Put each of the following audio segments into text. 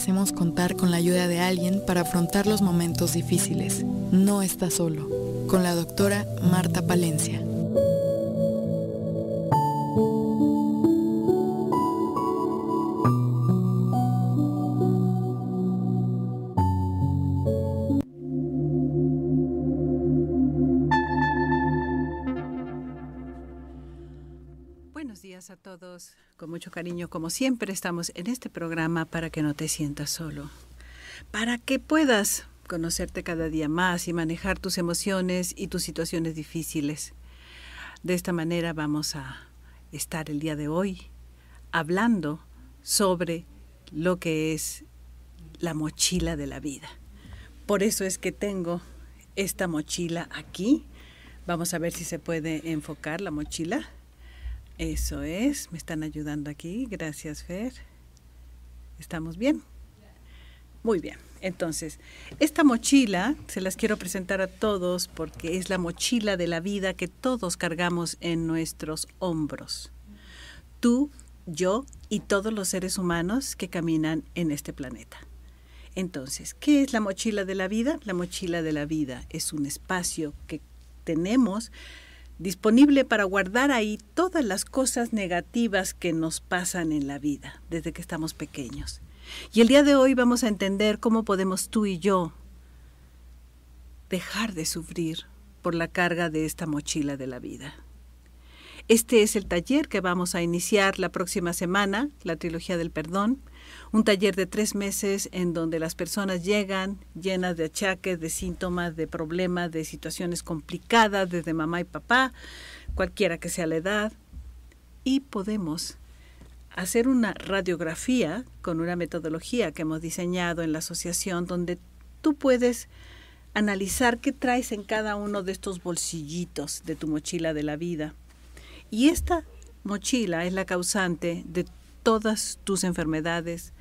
merecemos contar con la ayuda de alguien para afrontar los momentos difíciles. No está solo. Con la doctora Marta Palencia. Mucho cariño, como siempre, estamos en este programa para que no te sientas solo. Para que puedas conocerte cada día más y manejar tus emociones y tus situaciones difíciles. De esta manera vamos a estar el día de hoy hablando sobre lo que es la mochila de la vida. Por eso es que tengo esta mochila aquí. Vamos a ver si se puede enfocar la mochila. Eso es, me están ayudando aquí. Gracias, Fer. ¿Estamos bien? Muy bien. Entonces, esta mochila se las quiero presentar a todos porque es la mochila de la vida que todos cargamos en nuestros hombros. Tú, yo y todos los seres humanos que caminan en este planeta. Entonces, ¿qué es la mochila de la vida? La mochila de la vida es un espacio que tenemos disponible para guardar ahí todas las cosas negativas que nos pasan en la vida desde que estamos pequeños. Y el día de hoy vamos a entender cómo podemos tú y yo dejar de sufrir por la carga de esta mochila de la vida. Este es el taller que vamos a iniciar la próxima semana, la trilogía del perdón, un taller de tres meses en donde las personas llegan llenas de achaques, de síntomas, de problemas, de situaciones complicadas desde mamá y papá, cualquiera que sea la edad, y podemos hacer una radiografía con una metodología que hemos diseñado en la asociación donde tú puedes analizar qué traes en cada uno de estos bolsillitos de tu mochila de la vida. Y esta mochila es la causante de todas tus enfermedades,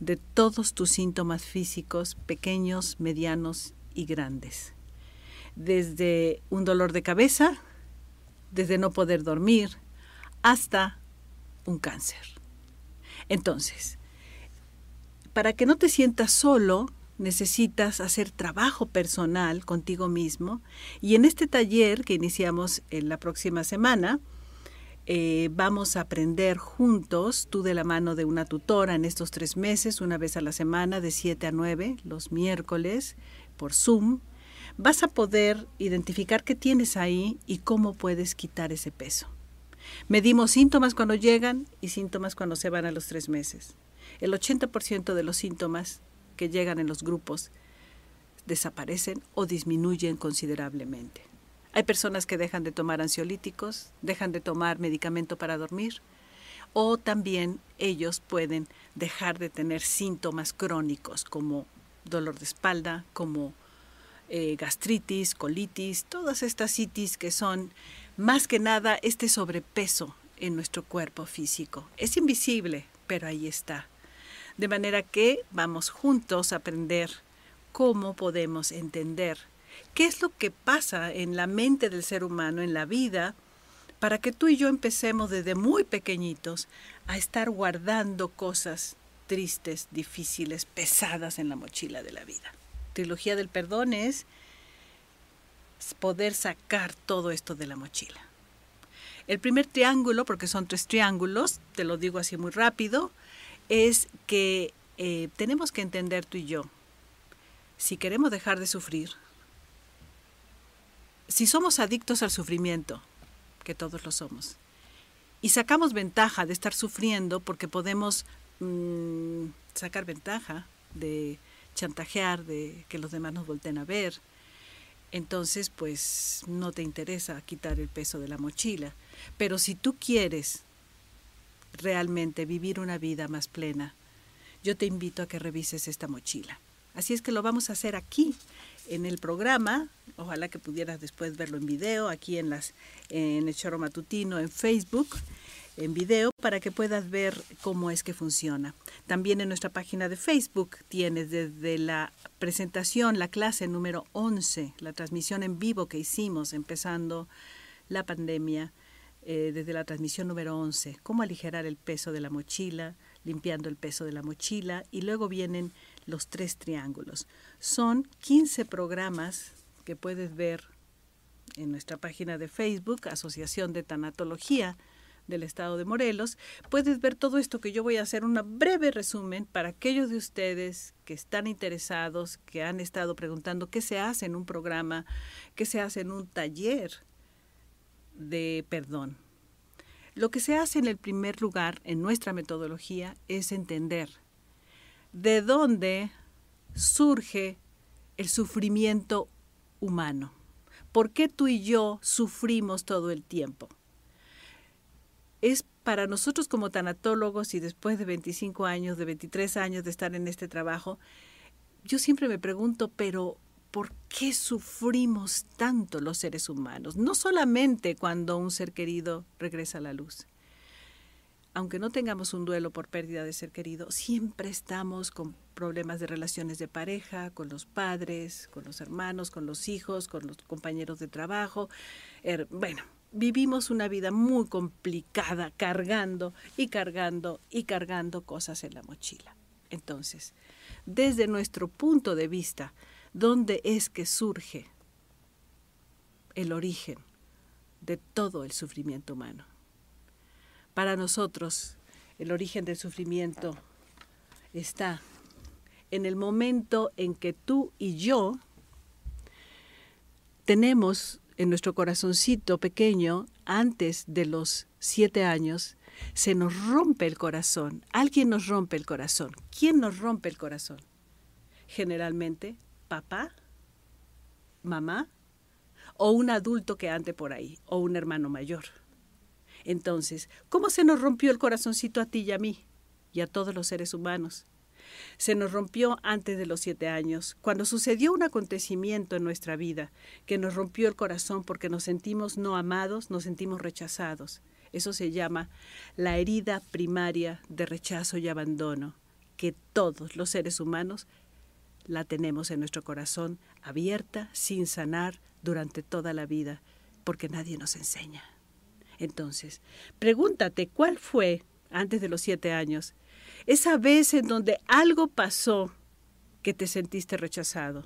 de todos tus síntomas físicos, pequeños, medianos y grandes. Desde un dolor de cabeza, desde no poder dormir, hasta un cáncer. Entonces, para que no te sientas solo, necesitas hacer trabajo personal contigo mismo y en este taller que iniciamos en la próxima semana, eh, vamos a aprender juntos, tú de la mano de una tutora en estos tres meses, una vez a la semana, de 7 a 9, los miércoles, por Zoom. Vas a poder identificar qué tienes ahí y cómo puedes quitar ese peso. Medimos síntomas cuando llegan y síntomas cuando se van a los tres meses. El 80% de los síntomas que llegan en los grupos desaparecen o disminuyen considerablemente. Hay personas que dejan de tomar ansiolíticos, dejan de tomar medicamento para dormir, o también ellos pueden dejar de tener síntomas crónicos como dolor de espalda, como eh, gastritis, colitis, todas estas citis que son más que nada este sobrepeso en nuestro cuerpo físico. Es invisible, pero ahí está. De manera que vamos juntos a aprender cómo podemos entender ¿Qué es lo que pasa en la mente del ser humano, en la vida, para que tú y yo empecemos desde muy pequeñitos a estar guardando cosas tristes, difíciles, pesadas en la mochila de la vida? Trilogía del perdón es poder sacar todo esto de la mochila. El primer triángulo, porque son tres triángulos, te lo digo así muy rápido, es que eh, tenemos que entender tú y yo, si queremos dejar de sufrir, si somos adictos al sufrimiento, que todos lo somos, y sacamos ventaja de estar sufriendo porque podemos mm, sacar ventaja de chantajear, de que los demás nos volteen a ver, entonces pues no te interesa quitar el peso de la mochila. Pero si tú quieres realmente vivir una vida más plena, yo te invito a que revises esta mochila. Así es que lo vamos a hacer aquí en el programa. Ojalá que pudieras después verlo en video, aquí en, las, en el choro matutino, en Facebook, en video, para que puedas ver cómo es que funciona. También en nuestra página de Facebook tienes desde la presentación, la clase número 11, la transmisión en vivo que hicimos empezando la pandemia, eh, desde la transmisión número 11, cómo aligerar el peso de la mochila, limpiando el peso de la mochila y luego vienen los tres triángulos. Son 15 programas que puedes ver en nuestra página de Facebook, Asociación de Tanatología del Estado de Morelos. Puedes ver todo esto que yo voy a hacer un breve resumen para aquellos de ustedes que están interesados, que han estado preguntando qué se hace en un programa, qué se hace en un taller de perdón. Lo que se hace en el primer lugar en nuestra metodología es entender de dónde surge el sufrimiento humano. ¿Por qué tú y yo sufrimos todo el tiempo? Es para nosotros como tanatólogos y después de 25 años, de 23 años de estar en este trabajo, yo siempre me pregunto, pero ¿por qué sufrimos tanto los seres humanos? No solamente cuando un ser querido regresa a la luz, aunque no tengamos un duelo por pérdida de ser querido, siempre estamos con problemas de relaciones de pareja, con los padres, con los hermanos, con los hijos, con los compañeros de trabajo. Er, bueno, vivimos una vida muy complicada, cargando y cargando y cargando cosas en la mochila. Entonces, desde nuestro punto de vista, ¿dónde es que surge el origen de todo el sufrimiento humano? Para nosotros, el origen del sufrimiento está en el momento en que tú y yo tenemos en nuestro corazoncito pequeño, antes de los siete años, se nos rompe el corazón. Alguien nos rompe el corazón. ¿Quién nos rompe el corazón? Generalmente, papá, mamá o un adulto que ande por ahí, o un hermano mayor. Entonces, ¿cómo se nos rompió el corazoncito a ti y a mí y a todos los seres humanos? Se nos rompió antes de los siete años, cuando sucedió un acontecimiento en nuestra vida que nos rompió el corazón porque nos sentimos no amados, nos sentimos rechazados. Eso se llama la herida primaria de rechazo y abandono, que todos los seres humanos la tenemos en nuestro corazón abierta, sin sanar, durante toda la vida, porque nadie nos enseña. Entonces, pregúntate cuál fue, antes de los siete años, esa vez en donde algo pasó que te sentiste rechazado.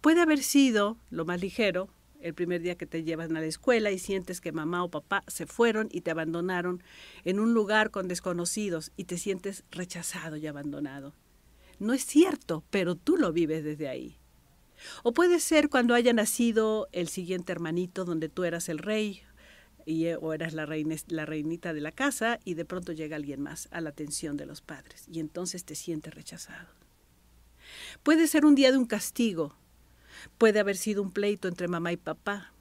Puede haber sido lo más ligero, el primer día que te llevan a la escuela y sientes que mamá o papá se fueron y te abandonaron en un lugar con desconocidos y te sientes rechazado y abandonado. No es cierto, pero tú lo vives desde ahí. O puede ser cuando haya nacido el siguiente hermanito donde tú eras el rey eh, o eras la, la reinita de la casa y de pronto llega alguien más a la atención de los padres y entonces te sientes rechazado. Puede ser un día de un castigo, puede haber sido un pleito entre mamá y papá,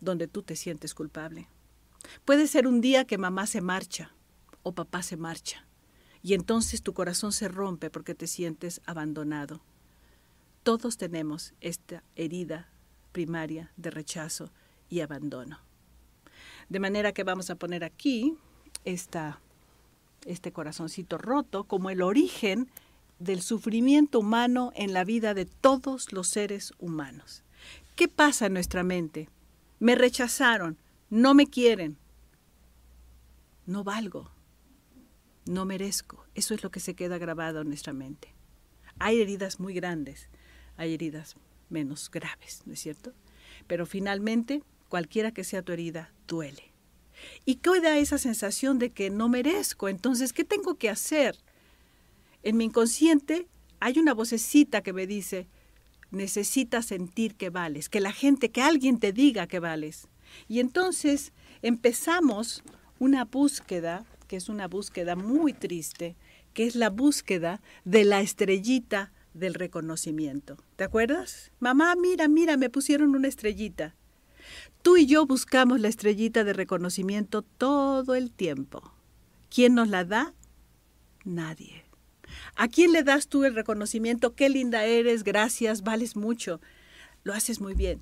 donde tú te sientes culpable. Puede ser un día que mamá se marcha o papá se marcha y entonces tu corazón se rompe porque te sientes abandonado. Todos tenemos esta herida primaria de rechazo y abandono. De manera que vamos a poner aquí esta, este corazoncito roto como el origen del sufrimiento humano en la vida de todos los seres humanos. ¿Qué pasa en nuestra mente? Me rechazaron, no me quieren, no valgo, no merezco. Eso es lo que se queda grabado en nuestra mente. Hay heridas muy grandes, hay heridas menos graves, ¿no es cierto? Pero finalmente cualquiera que sea tu herida, duele. Y queda esa sensación de que no merezco, entonces, ¿qué tengo que hacer? En mi inconsciente hay una vocecita que me dice, necesitas sentir que vales, que la gente, que alguien te diga que vales. Y entonces empezamos una búsqueda, que es una búsqueda muy triste, que es la búsqueda de la estrellita del reconocimiento. ¿Te acuerdas? Mamá, mira, mira, me pusieron una estrellita. Tú y yo buscamos la estrellita de reconocimiento todo el tiempo. ¿Quién nos la da? Nadie. ¿A quién le das tú el reconocimiento? Qué linda eres, gracias, vales mucho. Lo haces muy bien.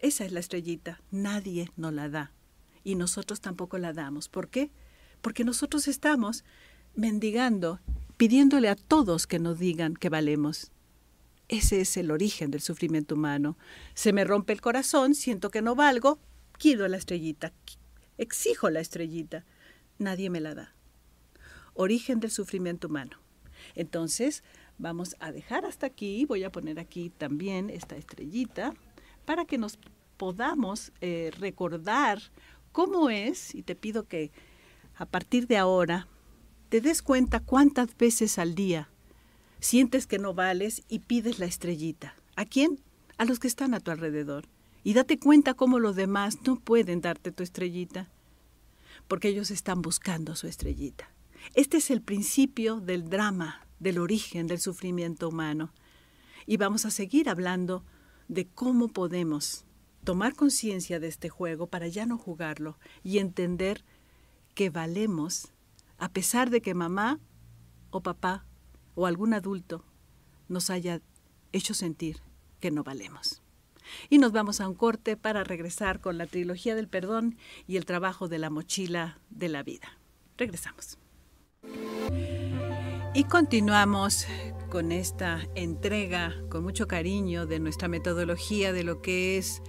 Esa es la estrellita. Nadie nos la da. Y nosotros tampoco la damos. ¿Por qué? Porque nosotros estamos mendigando, pidiéndole a todos que nos digan que valemos. Ese es el origen del sufrimiento humano. Se me rompe el corazón, siento que no valgo, quiero la estrellita, exijo la estrellita. Nadie me la da. Origen del sufrimiento humano. Entonces, vamos a dejar hasta aquí, voy a poner aquí también esta estrellita para que nos podamos eh, recordar cómo es, y te pido que a partir de ahora te des cuenta cuántas veces al día sientes que no vales y pides la estrellita. ¿A quién? A los que están a tu alrededor. Y date cuenta cómo los demás no pueden darte tu estrellita, porque ellos están buscando su estrellita. Este es el principio del drama, del origen del sufrimiento humano. Y vamos a seguir hablando de cómo podemos tomar conciencia de este juego para ya no jugarlo y entender que valemos a pesar de que mamá o papá o algún adulto nos haya hecho sentir que no valemos. Y nos vamos a un corte para regresar con la trilogía del perdón y el trabajo de la mochila de la vida. Regresamos. Y continuamos con esta entrega con mucho cariño de nuestra metodología de lo que es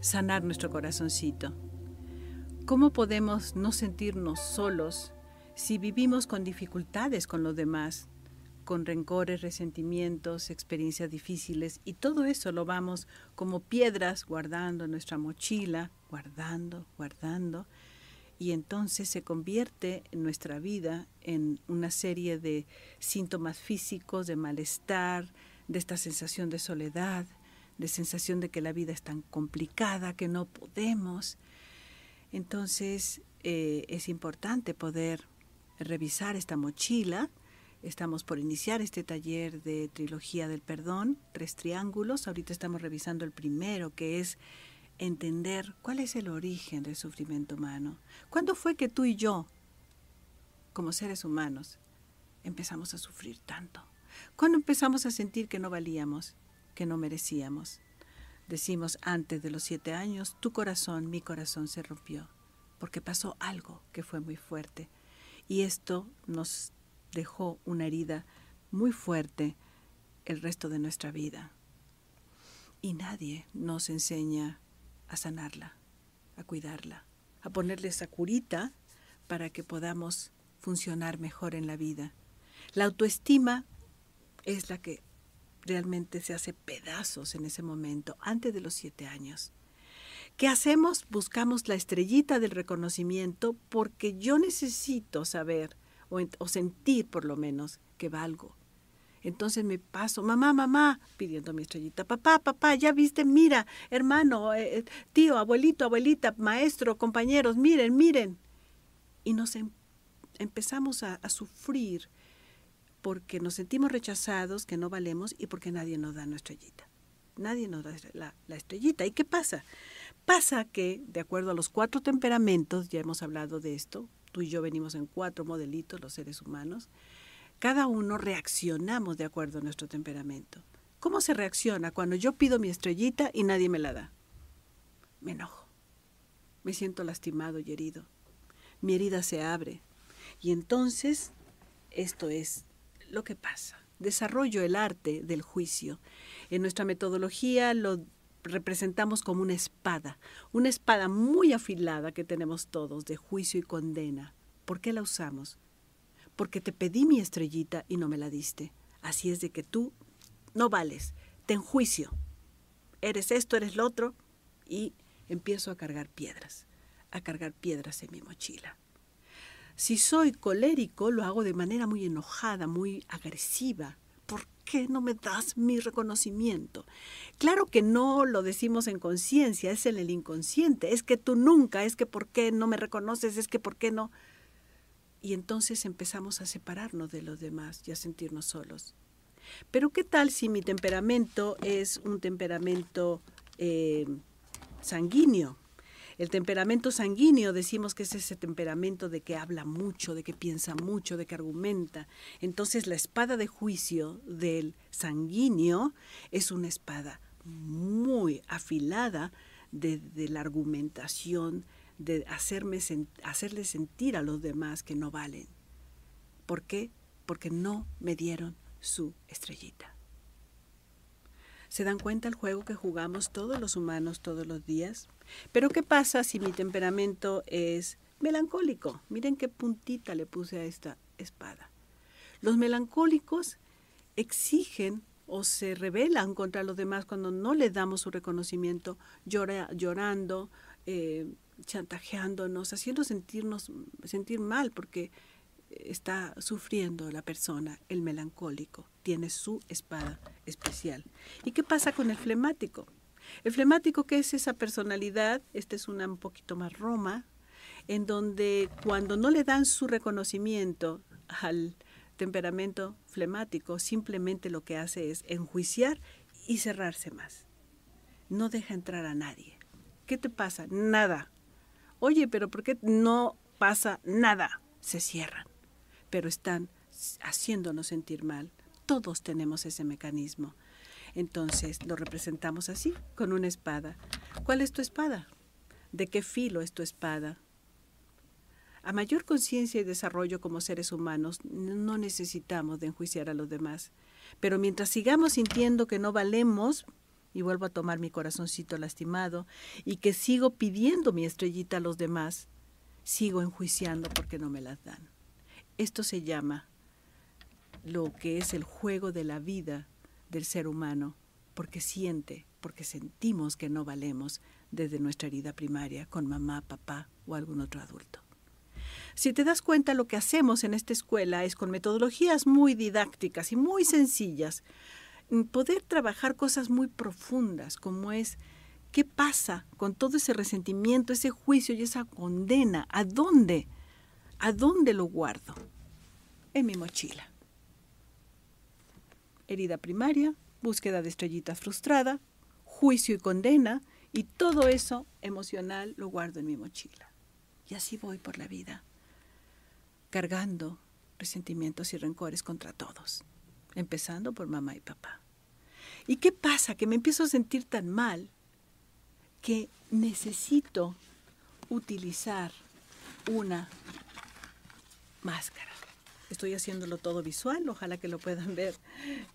sanar nuestro corazoncito. ¿Cómo podemos no sentirnos solos si vivimos con dificultades con los demás, con rencores, resentimientos, experiencias difíciles y todo eso lo vamos como piedras guardando en nuestra mochila, guardando, guardando y entonces se convierte en nuestra vida en una serie de síntomas físicos, de malestar, de esta sensación de soledad, de sensación de que la vida es tan complicada, que no podemos. Entonces eh, es importante poder revisar esta mochila. Estamos por iniciar este taller de trilogía del perdón, tres triángulos. Ahorita estamos revisando el primero, que es entender cuál es el origen del sufrimiento humano. ¿Cuándo fue que tú y yo, como seres humanos, empezamos a sufrir tanto? ¿Cuándo empezamos a sentir que no valíamos, que no merecíamos? Decimos antes de los siete años, tu corazón, mi corazón se rompió, porque pasó algo que fue muy fuerte. Y esto nos dejó una herida muy fuerte el resto de nuestra vida. Y nadie nos enseña a sanarla, a cuidarla, a ponerle esa curita para que podamos funcionar mejor en la vida. La autoestima es la que realmente se hace pedazos en ese momento, antes de los siete años. ¿Qué hacemos? Buscamos la estrellita del reconocimiento porque yo necesito saber o, sentir por lo menos que valgo, entonces me paso, mamá, mamá, pidiendo mi estrellita, papá, papá, ya viste, mira, hermano, eh, eh, tío, abuelito, abuelita, maestro, compañeros, miren, miren. Y nos em, empezamos a, sufrir porque nos sentimos rechazados, que no valemos y porque nadie nos da nuestra estrellita. Nadie nos da la estrellita. ¿Y qué pasa? Pasa que, de acuerdo a los cuatro temperamentos, ya hemos hablado de esto, tú y yo venimos en cuatro modelitos, los seres humanos, cada uno reaccionamos de acuerdo a nuestro temperamento. ¿Cómo se reacciona cuando yo pido mi estrellita y nadie me la da? Me enojo. Me siento lastimado y herido. Mi herida se abre. Y entonces, esto es lo que pasa. Desarrollo el arte del juicio. En nuestra metodología lo representamos como una espada, una espada muy afilada que tenemos todos de juicio y condena. ¿Por qué la usamos? porque te pedí mi estrellita y no me la diste. Así es de que tú no vales, ten juicio. Eres esto, eres lo otro, y empiezo a cargar piedras, a cargar piedras en mi mochila. Si soy colérico, lo hago de manera muy enojada, muy agresiva. ¿Por qué no me das mi reconocimiento? Claro que no lo decimos en conciencia, es en el inconsciente. Es que tú nunca, es que por qué no me reconoces, es que por qué no y entonces empezamos a separarnos de los demás y a sentirnos solos. Pero ¿qué tal si mi temperamento es un temperamento eh, sanguíneo? El temperamento sanguíneo decimos que es ese temperamento de que habla mucho, de que piensa mucho, de que argumenta. Entonces la espada de juicio del sanguíneo es una espada muy afilada de, la argumentación, de hacerme hacerle sentir a los demás que no valen. ¿Por qué? Porque no me dieron su estrellita. ¿Se dan cuenta el juego que jugamos todos los humanos todos los días? Pero ¿qué pasa si mi temperamento es melancólico. Miren qué puntita le puse a esta espada. Los melancólicos exigen o se rebelan contra los demás cuando no les damos su reconocimiento, llora, llorando, eh, chantajeándonos, haciendo sentirnos sentir mal porque está sufriendo la persona, el melancólico, tiene su espada especial. ¿Y qué pasa con el flemático? El flemático, que es esa personalidad, esta es una un poquito más roma, en donde cuando no le dan su reconocimiento al temperamento flemático, simplemente lo que hace es enjuiciar y cerrarse más. No deja entrar a nadie. ¿Qué te pasa? Nada. Oye, pero ¿por qué no pasa nada? Se cierran, pero están haciéndonos sentir mal. Todos tenemos ese mecanismo. Entonces lo representamos así, con una espada. ¿Cuál es tu espada? ¿De qué filo es tu espada? A mayor conciencia y desarrollo como seres humanos, no necesitamos de enjuiciar a los demás. Pero mientras sigamos sintiendo que no valemos, y vuelvo a tomar mi corazoncito lastimado, y que sigo pidiendo mi estrellita a los demás, sigo enjuiciando porque no me las dan. Esto se llama lo que es el juego de la vida del ser humano, porque siente, porque sentimos que no valemos desde nuestra herida primaria con mamá, papá o algún otro adulto. Si te das cuenta, lo que hacemos en esta escuela es con metodologías muy didácticas y muy sencillas, mm, poder trabajar cosas muy profundas, como es qué pasa con todo ese resentimiento, ese juicio y esa condena, a dónde, a dónde lo guardo. En mi mochila. Herida primaria, búsqueda de estrellita frustrada, juicio y condena, y todo eso emocional lo guardo en mi mochila. Y así voy por la vida, cargando resentimientos y rencores contra todos, empezando por mamá y papá. ¿Y qué pasa? Que me empiezo a sentir tan mal que necesito utilizar una máscara. Estoy haciéndolo todo visual, ojalá que lo puedan ver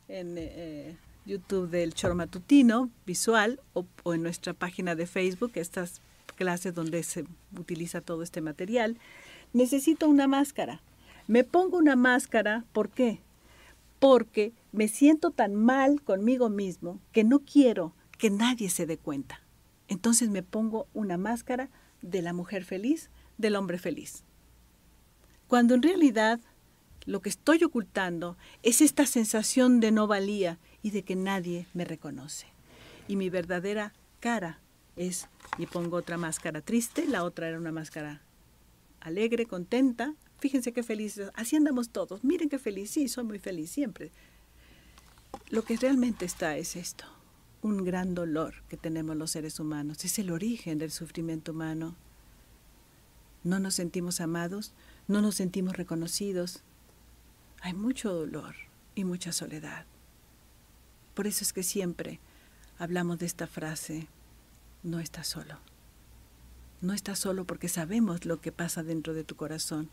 en eh, YouTube del Choro Matutino, visual, o, o en nuestra página de Facebook, estas clases donde se utiliza todo este material, necesito una máscara. Me pongo una máscara, ¿por qué? Porque me siento tan mal conmigo mismo que no quiero que nadie se dé cuenta. Entonces me pongo una máscara de la mujer feliz, del hombre feliz. Cuando en realidad lo que estoy ocultando es esta sensación de no valía y de que nadie me reconoce. Y mi verdadera cara es, y pongo otra máscara triste, la otra era una máscara alegre, contenta. Fíjense qué feliz, así andamos todos. Miren qué feliz, sí, soy muy feliz siempre. Lo que realmente está es esto, un gran dolor que tenemos los seres humanos, es el origen del sufrimiento humano. No nos sentimos amados, no nos sentimos reconocidos. Hay mucho dolor y mucha soledad. Por eso es que siempre hablamos de esta frase, no estás solo. No estás solo porque sabemos lo que pasa dentro de tu corazón.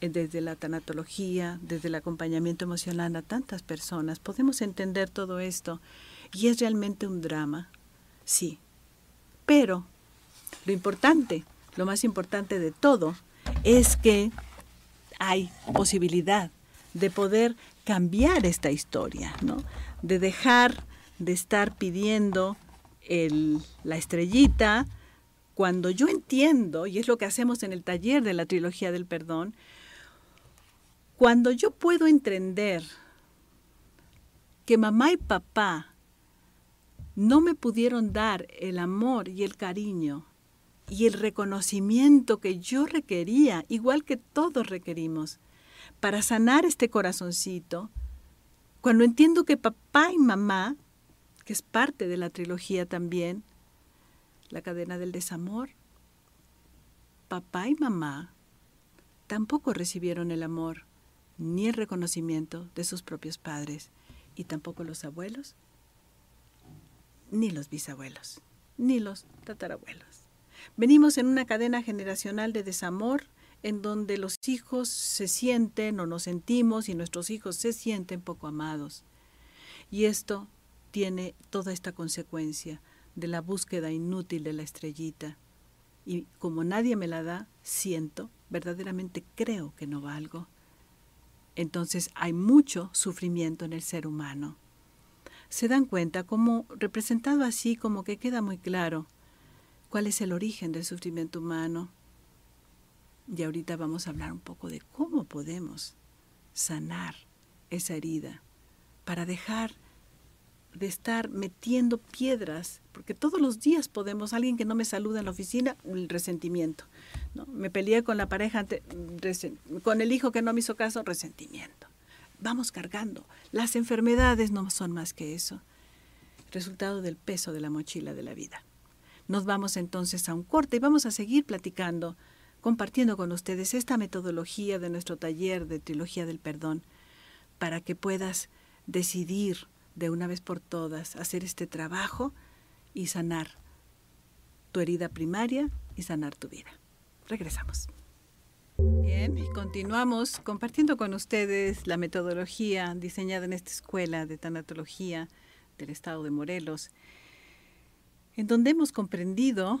Eh, desde la tanatología, desde el acompañamiento emocional a tantas personas, podemos entender todo esto. Y es realmente un drama, sí. Pero lo importante, lo más importante de todo, es que hay posibilidad de poder cambiar esta historia, ¿no? De dejar de estar pidiendo la estrellita, cuando yo entiendo, y es lo que hacemos en el taller de la trilogía del perdón, cuando yo puedo entender que mamá y papá no me pudieron dar el amor y el cariño y el reconocimiento que yo requería, igual que todos requerimos, para sanar este corazoncito, cuando entiendo que papá y mamá que es parte de la trilogía también, La cadena del desamor. Papá y mamá tampoco recibieron el amor ni el reconocimiento de sus propios padres, y tampoco los abuelos, ni los bisabuelos, ni los tatarabuelos. Venimos en una cadena generacional de desamor en donde los hijos se sienten o nos sentimos y nuestros hijos se sienten poco amados. Y esto tiene toda esta consecuencia de la búsqueda inútil de la estrellita. Y como nadie me la da, siento, verdaderamente creo que no valgo. Entonces hay mucho sufrimiento en el ser humano. Se dan cuenta como representado así como que queda muy claro cuál es el origen del sufrimiento humano. Y ahorita vamos a hablar un poco de cómo podemos sanar esa herida para dejar de estar metiendo piedras, porque todos los días podemos, alguien que no me saluda en la oficina, el resentimiento. ¿no? Me peleé con la pareja, con el hijo que no me hizo caso, resentimiento. Vamos cargando. Las enfermedades no son más que eso. Resultado del peso de la mochila de la vida. Nos vamos entonces a un corte y vamos a seguir platicando, compartiendo con ustedes esta metodología de nuestro taller de Trilogía del Perdón, para que puedas decidir de una vez por todas hacer este trabajo y sanar tu herida primaria y sanar tu vida. Regresamos. Bien, y continuamos compartiendo con ustedes la metodología diseñada en esta escuela de tanatología del estado de Morelos, en donde hemos comprendido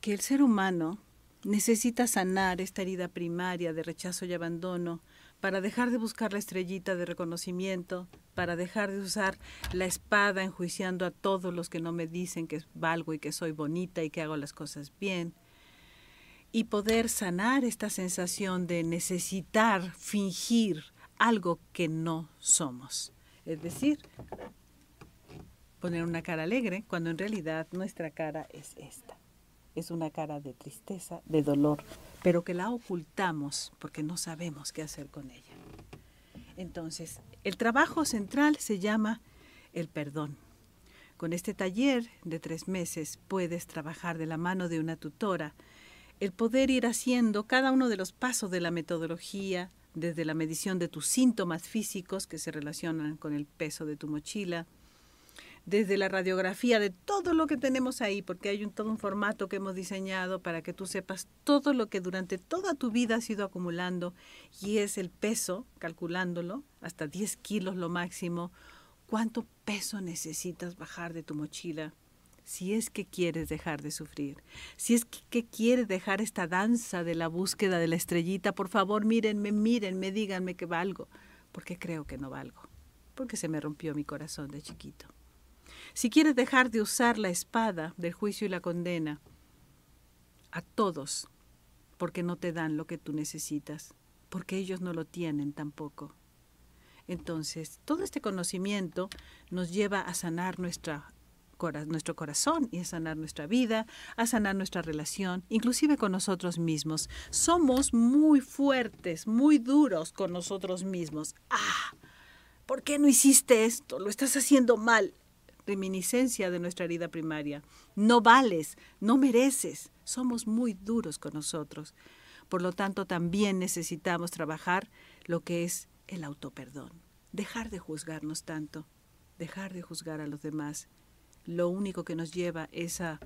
que el ser humano necesita sanar esta herida primaria de rechazo y abandono para dejar de buscar la estrellita de reconocimiento, para dejar de usar la espada enjuiciando a todos los que no me dicen que valgo y que soy bonita y que hago las cosas bien, y poder sanar esta sensación de necesitar fingir algo que no somos. Es decir, poner una cara alegre cuando en realidad nuestra cara es esta. Es una cara de tristeza, de dolor, pero que la ocultamos porque no sabemos qué hacer con ella. Entonces, el trabajo central se llama el perdón. Con este taller de tres meses puedes trabajar de la mano de una tutora, el poder ir haciendo cada uno de los pasos de la metodología, desde la medición de tus síntomas físicos que se relacionan con el peso de tu mochila, desde la radiografía de todo lo que tenemos ahí, porque hay un, todo un formato que hemos diseñado para que tú sepas todo lo que durante toda tu vida has ido acumulando y es el peso, calculándolo, hasta 10 kilos lo máximo, cuánto peso necesitas bajar de tu mochila si es que quieres dejar de sufrir, si es que, quieres dejar esta danza de la búsqueda de la estrellita, por favor mírenme, mírenme, díganme que valgo, porque creo que no valgo, porque se me rompió mi corazón de chiquito si quieres dejar de usar la espada del juicio y la condena a todos, porque no te dan lo que tú necesitas, porque ellos no lo tienen tampoco. Entonces, todo este conocimiento nos lleva a sanar nuestra, nuestro corazón y a sanar nuestra vida, a sanar nuestra relación, inclusive con nosotros mismos. Somos muy fuertes, muy duros con nosotros mismos. Ah, ¿por qué no hiciste esto? Lo estás haciendo mal reminiscencia de nuestra herida primaria. No vales, no mereces. Somos muy duros con nosotros. Por lo tanto, también necesitamos trabajar lo que es el autoperdón. Dejar de juzgarnos tanto, dejar de juzgar a los demás. Lo único que nos lleva es a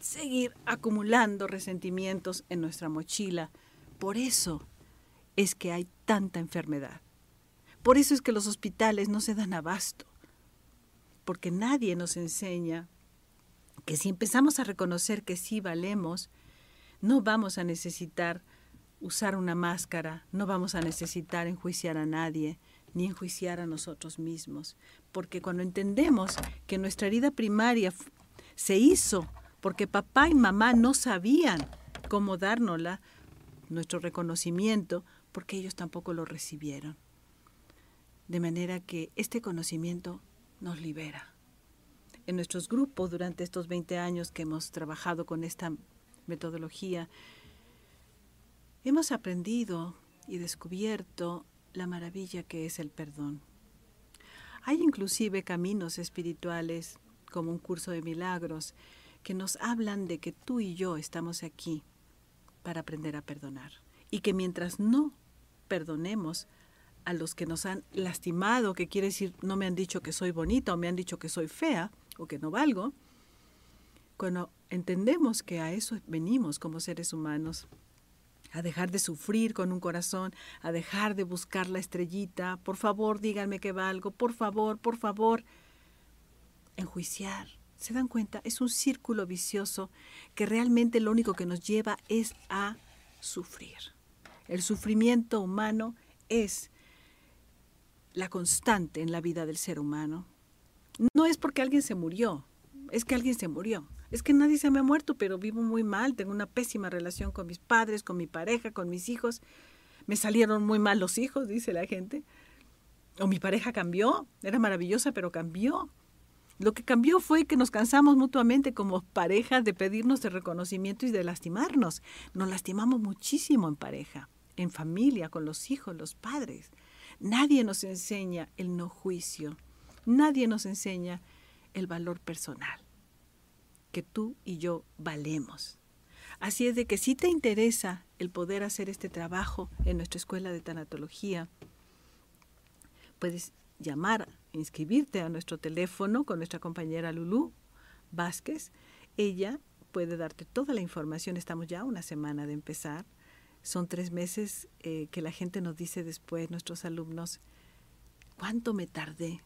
seguir acumulando resentimientos en nuestra mochila. Por eso es que hay tanta enfermedad. Por eso es que los hospitales no se dan abasto porque nadie nos enseña que si empezamos a reconocer que sí valemos, no vamos a necesitar usar una máscara, no vamos a necesitar enjuiciar a nadie, ni enjuiciar a nosotros mismos, porque cuando entendemos que nuestra herida primaria se hizo porque papá y mamá no sabían cómo dárnosla, nuestro reconocimiento, porque ellos tampoco lo recibieron. De manera que este conocimiento nos libera. En nuestros grupos durante estos 20 años que hemos trabajado con esta metodología, hemos aprendido y descubierto la maravilla que es el perdón. Hay inclusive caminos espirituales, como un curso de milagros, que nos hablan de que tú y yo estamos aquí para aprender a perdonar. Y que mientras no perdonemos, a los que nos han lastimado, que quiere decir no me han dicho que soy bonita o me han dicho que soy fea o que no valgo, cuando entendemos que a eso venimos como seres humanos, a dejar de sufrir con un corazón, a dejar de buscar la estrellita, por favor díganme que valgo, por favor, por favor, enjuiciar, ¿Se dan cuenta? Es un círculo vicioso que realmente lo único que nos lleva es a sufrir. El sufrimiento humano es la constante en la vida del ser humano. No es porque alguien se murió, es que alguien se murió. Es que nadie se me ha muerto, pero vivo muy mal, tengo una pésima relación con mis padres, con mi pareja, con mis hijos. Me salieron muy mal los hijos, dice la gente. O mi pareja cambió, era maravillosa, pero cambió. Lo que cambió fue que nos cansamos mutuamente como pareja de pedirnos de reconocimiento y de lastimarnos. Nos lastimamos muchísimo en pareja, en familia, con los hijos, los padres. Nadie nos enseña el no juicio. Nadie nos enseña el valor personal que tú y yo valemos. Así es de que si te interesa el poder hacer este trabajo en nuestra escuela de tanatología, puedes llamar, inscribirte a nuestro teléfono con nuestra compañera Lulú Vázquez. Ella puede darte toda la información. Estamos ya una semana de empezar. Son tres meses eh, que la gente nos dice después, nuestros alumnos, ¿cuánto me tardé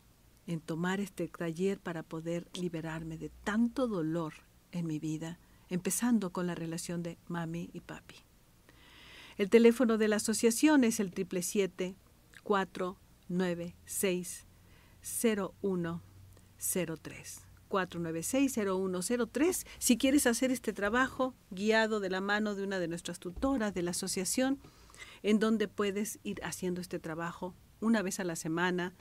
en tomar este taller para poder liberarme de tanto dolor en mi vida, empezando con la relación de mami y papi? El teléfono de la asociación es el 777 496 0103. 496-0103. Si quieres hacer este trabajo guiado de la mano de una de nuestras tutoras de la asociación, en donde puedes ir haciendo este trabajo una vez a la semana,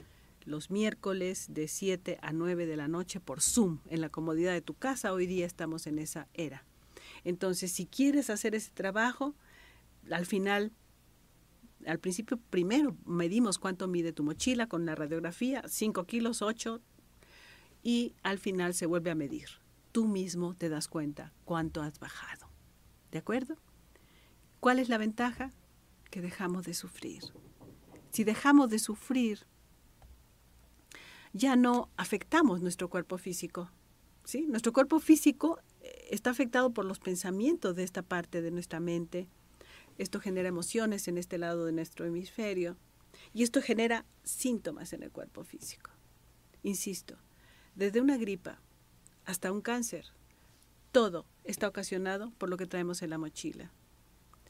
los miércoles de 7 a 9 de la noche por Zoom, en la comodidad de tu casa. Hoy día estamos en esa era. Entonces, si quieres hacer ese trabajo, al final al principio primero medimos cuánto mide tu mochila con la radiografía, 5 kilos, 8, y al final se vuelve a medir. Tú mismo te das cuenta cuánto has bajado. ¿De acuerdo? ¿Cuál es la ventaja? Que dejamos de sufrir. Si dejamos de sufrir, ya no afectamos nuestro cuerpo físico. ¿sí? Nuestro cuerpo físico eh, está afectado por los pensamientos de esta parte de nuestra mente, esto genera emociones en este lado de nuestro hemisferio y esto genera síntomas en el cuerpo físico. Insisto, desde una gripa hasta un cáncer, todo está ocasionado por lo que traemos en la mochila.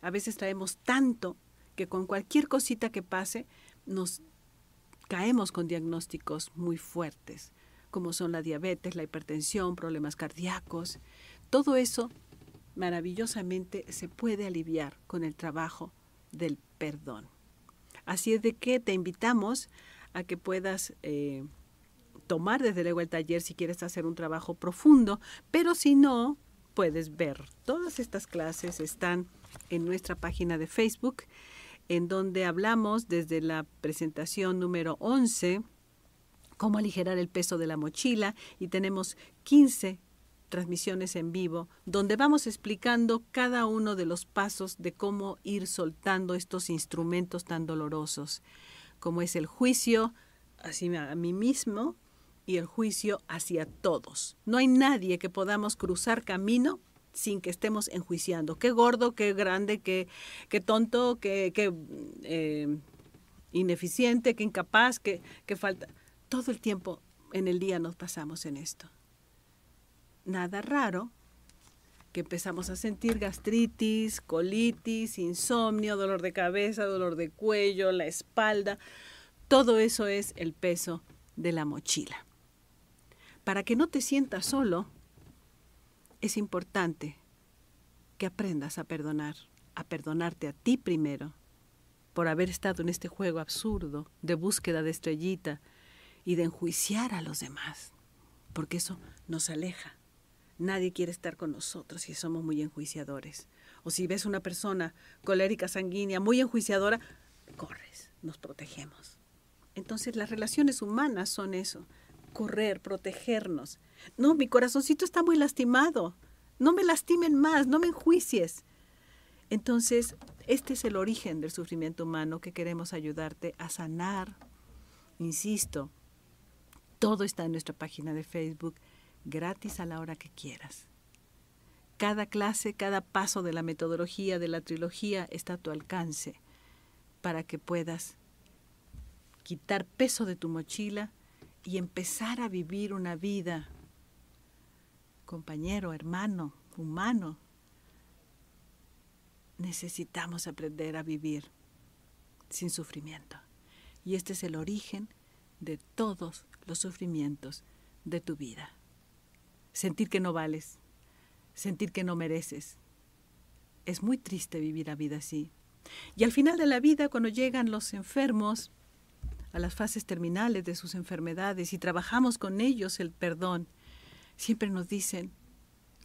A veces traemos tanto que con cualquier cosita que pase nos caemos con diagnósticos muy fuertes, como son la diabetes, la hipertensión, problemas cardíacos. Todo eso maravillosamente se puede aliviar con el trabajo del perdón. Así es de que te invitamos a que puedas eh, tomar desde luego el taller si quieres hacer un trabajo profundo, pero si no, puedes ver. Todas estas clases están en nuestra página de Facebook, en donde hablamos desde la presentación número 11, cómo aligerar el peso de la mochila, y tenemos 15 transmisiones en vivo, donde vamos explicando cada uno de los pasos de cómo ir soltando estos instrumentos tan dolorosos, como es el juicio hacia a mí mismo y el juicio hacia todos. No hay nadie que podamos cruzar camino sin que estemos enjuiciando. Qué gordo, qué grande, qué, tonto, qué, eh, ineficiente, qué incapaz, qué falta. Todo el tiempo en el día nos pasamos en esto nada raro que empezamos a sentir gastritis, colitis, insomnio, dolor de cabeza, dolor de cuello, la espalda. Todo eso es el peso de la mochila. Para que no te sientas solo, es importante que aprendas a perdonar, a perdonarte a ti primero, por haber estado en este juego absurdo de búsqueda de estrellita y de enjuiciar a los demás, porque eso nos aleja Nadie quiere estar con nosotros si somos muy enjuiciadores. O si ves una persona colérica, sanguínea, muy enjuiciadora, corres, nos protegemos. Entonces las relaciones humanas son eso, correr, protegernos. No, mi corazoncito está muy lastimado. No me lastimen más, no me enjuicies. Entonces, este es el origen del sufrimiento humano que queremos ayudarte a sanar. Insisto, todo está en nuestra página de Facebook gratis a la hora que quieras. Cada clase, cada paso de la metodología de la trilogía está a tu alcance para que puedas quitar peso de tu mochila y empezar a vivir una vida compañero, hermano, humano. Necesitamos aprender a vivir sin sufrimiento. Y este es el origen de todos los sufrimientos de tu vida. Sentir que no vales, sentir que no mereces. Es muy triste vivir la vida así. Y al final de la vida, cuando llegan los enfermos a las fases terminales de sus enfermedades y trabajamos con ellos el perdón, siempre nos dicen,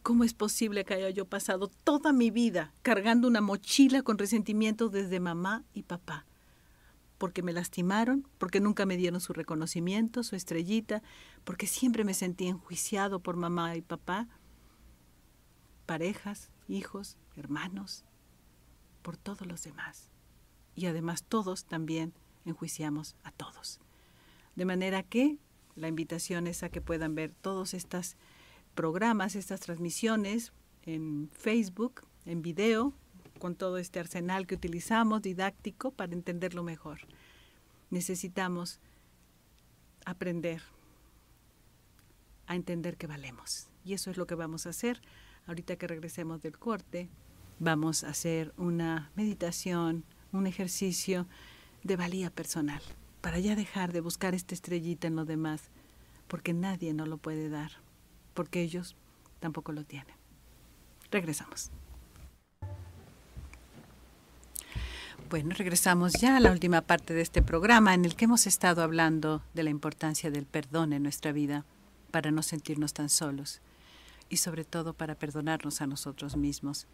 ¿cómo es posible que haya yo pasado toda mi vida cargando una mochila con resentimientos desde mamá y papá? Porque me lastimaron, porque nunca me dieron su reconocimiento, su estrellita, porque siempre me sentí enjuiciado por mamá y papá, parejas, hijos, hermanos, por todos los demás. Y además todos también enjuiciamos a todos. De manera que la invitación es a que puedan ver todos estos programas, estas transmisiones en Facebook, en video, con todo este arsenal que utilizamos didáctico para entenderlo mejor. Necesitamos aprender a entender que valemos. Y eso es lo que vamos a hacer. Ahorita que regresemos del corte, vamos a hacer una meditación, un ejercicio de valía personal, para ya dejar de buscar esta estrellita en los demás, porque nadie nos lo puede dar, porque ellos tampoco lo tienen. Regresamos. Bueno, regresamos ya a la última parte de este programa en el que hemos estado hablando de la importancia del perdón en nuestra vida para no sentirnos tan solos y sobre todo para perdonarnos a nosotros mismos.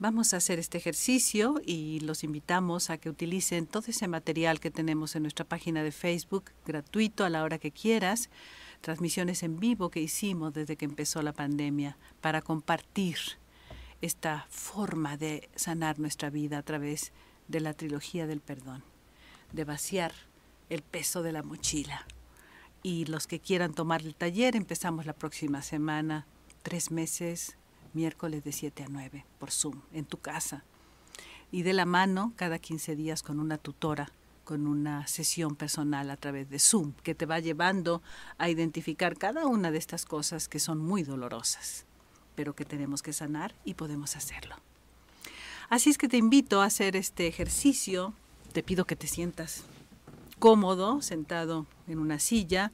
Vamos a hacer este ejercicio y los invitamos a que utilicen todo ese material que tenemos en nuestra página de Facebook, gratuito a la hora que quieras, transmisiones en vivo que hicimos desde que empezó la pandemia para compartir esta forma de sanar nuestra vida a través de la trilogía del perdón, de vaciar el peso de la mochila. Y los que quieran tomar el taller, empezamos la próxima semana, tres meses miércoles de 7 a 9 por Zoom, en tu casa. Y de la mano cada 15 días con una tutora, con una sesión personal a través de Zoom, que te va llevando a identificar cada una de estas cosas que son muy dolorosas, pero que tenemos que sanar y podemos hacerlo. Así es que te invito a hacer este ejercicio. Te pido que te sientas cómodo, sentado en una silla,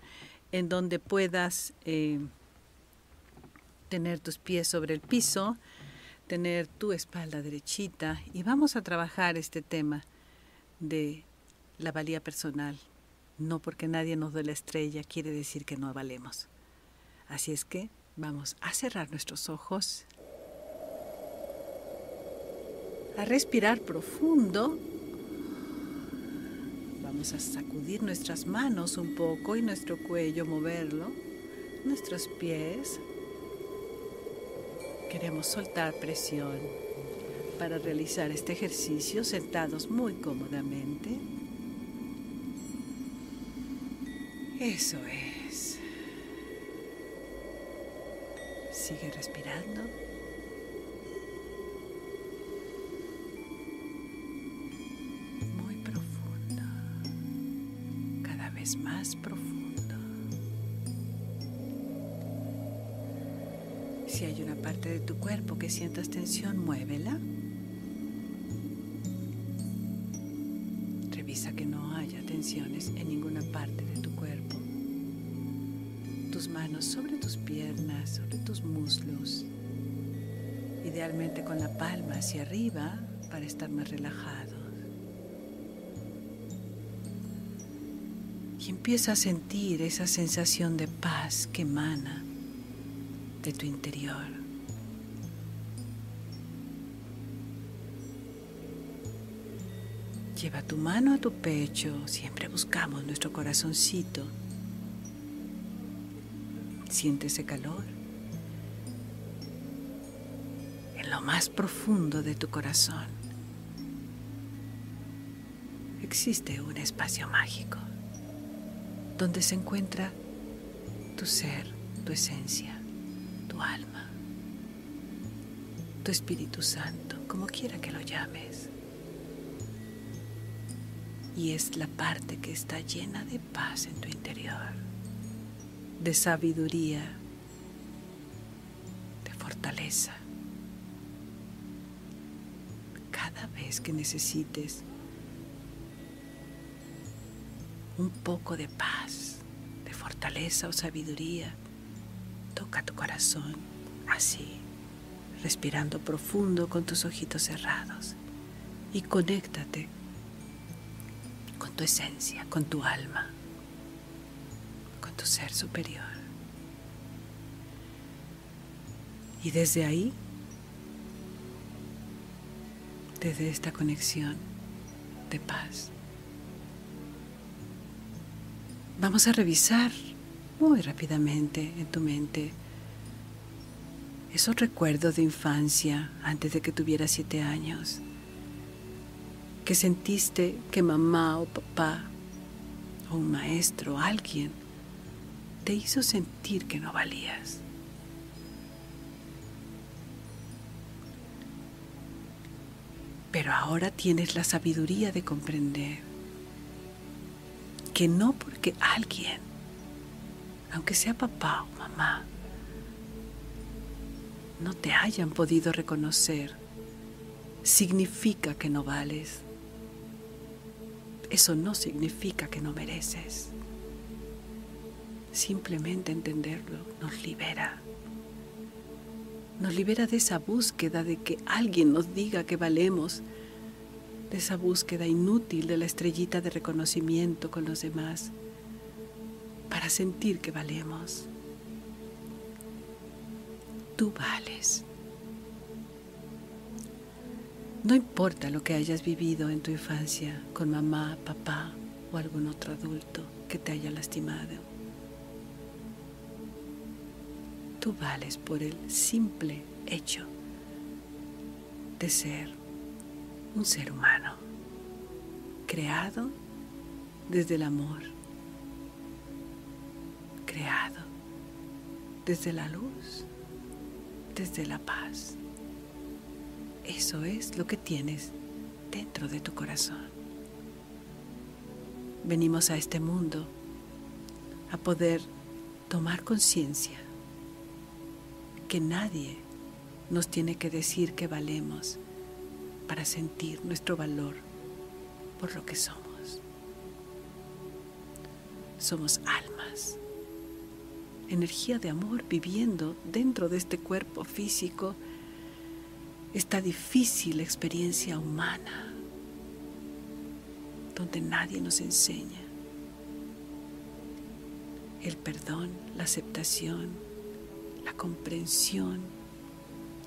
en donde puedas eh, tener tus pies sobre el piso, tener tu espalda derechita y vamos a trabajar este tema de la valía personal. No porque nadie nos dé la estrella quiere decir que no valemos. Así es que vamos a cerrar nuestros ojos, a respirar profundo. Vamos a sacudir nuestras manos un poco y nuestro cuello, moverlo, nuestros pies, Queremos soltar presión para realizar este ejercicio sentados muy cómodamente. Eso es. Sigue respirando. Muy profundo. Cada vez más profundo. Si hay una parte de tu cuerpo que sientas tensión, muévela. Revisa que no haya tensiones en ninguna parte de tu cuerpo. Tus manos sobre tus piernas, sobre tus muslos. Idealmente con la palma hacia arriba para estar más relajado. Y empieza a sentir esa sensación de paz que emana de tu interior. Lleva tu mano a tu pecho, siempre buscamos nuestro corazoncito. Siente ese calor en lo más profundo de tu corazón. Existe un espacio mágico donde se encuentra tu ser, tu esencia tu alma, tu Espíritu Santo, como quiera que lo llames. Y es la parte que está llena de paz en tu interior, de sabiduría, fortaleza. Cada vez que necesites un poco de paz, de fortaleza o sabiduría, toca tu corazón así, respirando profundo con tus ojitos cerrados y conéctate con tu esencia, con tu alma, con tu ser superior. Y desde ahí, desde esta conexión de paz, vamos a revisar muy rápidamente en tu mente esos recuerdos de infancia antes de que tuvieras siete años, que sentiste que mamá o papá o un maestro alguien te hizo sentir que no valías. Pero ahora tienes la sabiduría de comprender que no porque alguien, aunque sea papá o mamá, no te hayan podido reconocer, significa que no vales. Eso no significa que no mereces. Simplemente entenderlo nos libera. Nos libera de esa búsqueda de que alguien nos diga que valemos, de esa búsqueda inútil de la estrellita de reconocimiento con los demás, para sentir que valemos. Tú vales. No importa lo que hayas vivido en tu infancia con mamá, papá o algún otro adulto que te haya lastimado. Tú vales por el simple hecho de ser un ser humano, creado desde el amor, creado desde la luz, desde la paz. Eso es lo que tienes dentro de tu corazón. Venimos a este mundo a poder tomar conciencia que nadie nos tiene que decir que valemos para sentir nuestro valor por lo que somos. Somos almas, energía de amor viviendo dentro de este cuerpo físico, esta difícil experiencia humana, donde nadie nos enseña el perdón, la aceptación, la comprensión,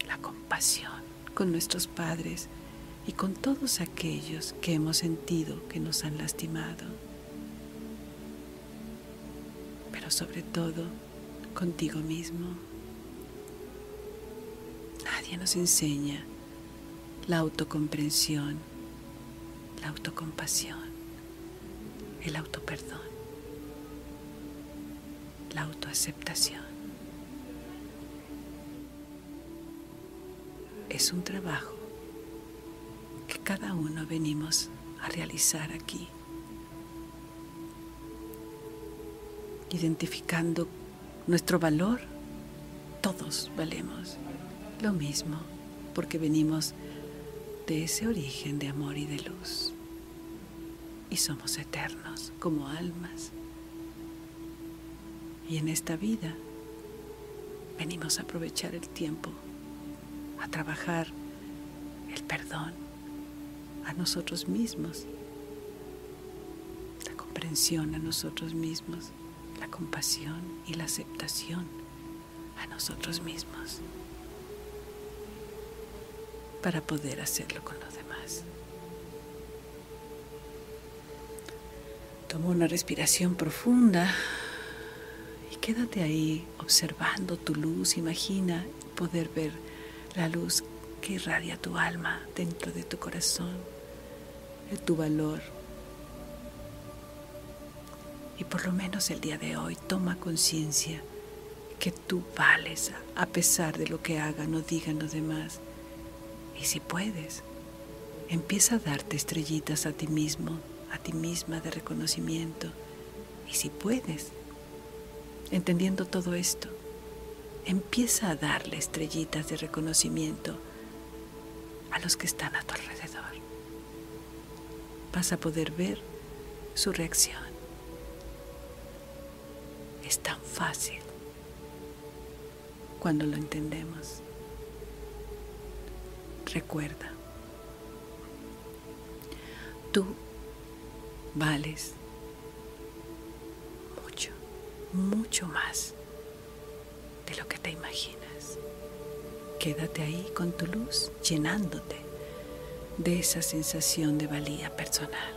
la compasión con nuestros padres y con todos aquellos que hemos sentido que nos han lastimado. Pero sobre todo contigo mismo. Nadie nos enseña la autocomprensión, la autocompasión, el autoperdón, la autoaceptación. es un trabajo que cada uno venimos a realizar aquí, identificando nuestro valor, todos valemos lo mismo, porque venimos de ese origen de amor y de luz, y somos eternos como almas. Y en esta vida venimos a aprovechar el tiempo a trabajar el perdón a nosotros mismos, la comprensión a nosotros mismos, la compasión y la aceptación a nosotros mismos para poder hacerlo con los demás. Toma una respiración profunda y quédate ahí observando tu luz. Imagina poder ver la luz que irradia tu alma dentro de tu corazón, de tu valor. Y por lo menos el día de hoy toma conciencia que tú vales a pesar de lo que hagan o digan los demás. Y si puedes, empieza a darte estrellitas a ti mismo, a ti misma de reconocimiento. Y si puedes, entendiendo todo esto, empieza a darle estrellitas de reconocimiento a los que están a tu alrededor. Vas a poder ver su reacción. Es tan fácil cuando lo entendemos. Recuerda, tú vales mucho, mucho más de lo que te imaginas. Quédate ahí con tu luz, llenándote de esa sensación de valía personal.